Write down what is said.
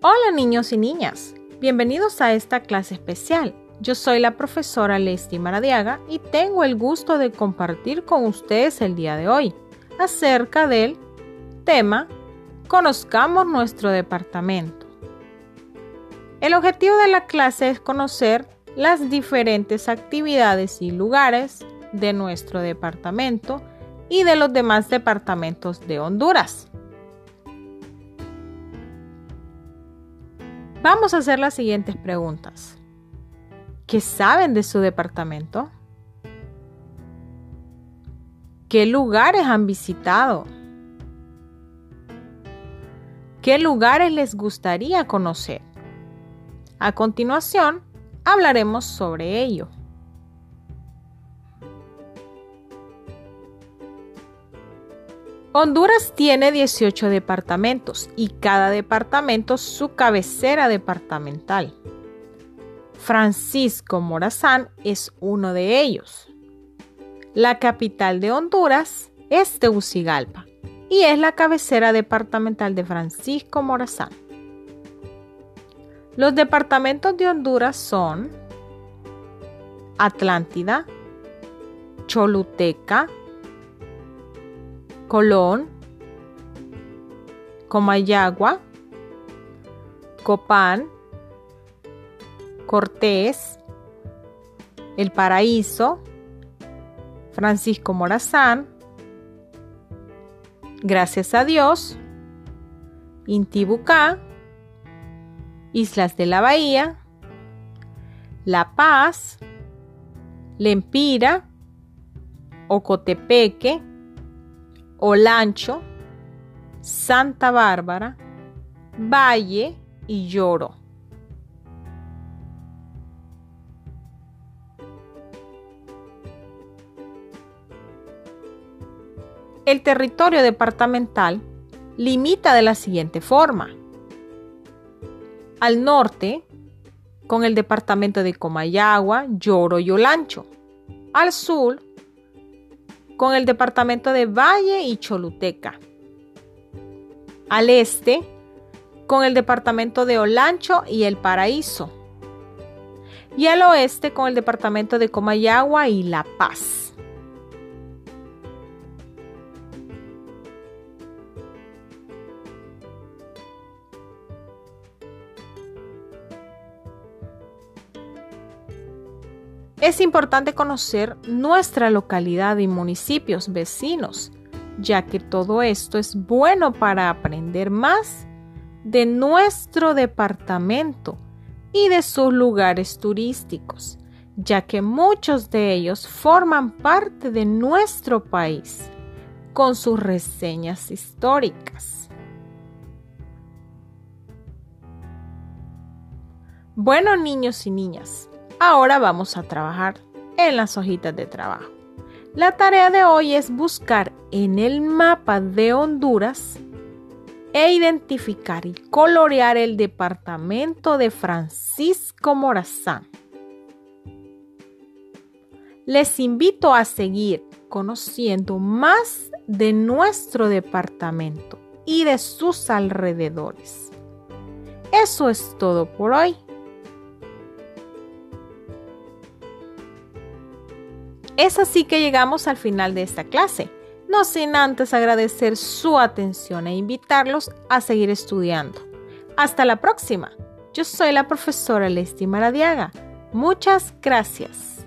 Hola niños y niñas, bienvenidos a esta clase especial. Yo soy la profesora Leslie Maradiaga y tengo el gusto de compartir con ustedes el día de hoy acerca del tema Conozcamos nuestro departamento. El objetivo de la clase es conocer las diferentes actividades y lugares de nuestro departamento y de los demás departamentos de Honduras. Vamos a hacer las siguientes preguntas. ¿Qué saben de su departamento? ¿Qué lugares han visitado? ¿Qué lugares les gustaría conocer? A continuación, hablaremos sobre ello. Honduras tiene 18 departamentos y cada departamento su cabecera departamental. Francisco Morazán es uno de ellos. La capital de Honduras es Tegucigalpa y es la cabecera departamental de Francisco Morazán. Los departamentos de Honduras son Atlántida, Choluteca, Colón, Comayagua, Copán, Cortés, El Paraíso, Francisco Morazán, Gracias a Dios, Intibucá, Islas de la Bahía, La Paz, Lempira, Ocotepeque, Olancho, Santa Bárbara, Valle y Lloro. El territorio departamental limita de la siguiente forma. Al norte, con el departamento de Comayagua, Lloro y Olancho. Al sur, con el departamento de Valle y Choluteca. Al este, con el departamento de Olancho y El Paraíso. Y al oeste, con el departamento de Comayagua y La Paz. Es importante conocer nuestra localidad y municipios vecinos, ya que todo esto es bueno para aprender más de nuestro departamento y de sus lugares turísticos, ya que muchos de ellos forman parte de nuestro país con sus reseñas históricas. Bueno, niños y niñas, Ahora vamos a trabajar en las hojitas de trabajo. La tarea de hoy es buscar en el mapa de Honduras e identificar y colorear el departamento de Francisco Morazán. Les invito a seguir conociendo más de nuestro departamento y de sus alrededores. Eso es todo por hoy. Es así que llegamos al final de esta clase, no sin antes agradecer su atención e invitarlos a seguir estudiando. Hasta la próxima. Yo soy la profesora Leslie Maradiaga. Muchas gracias.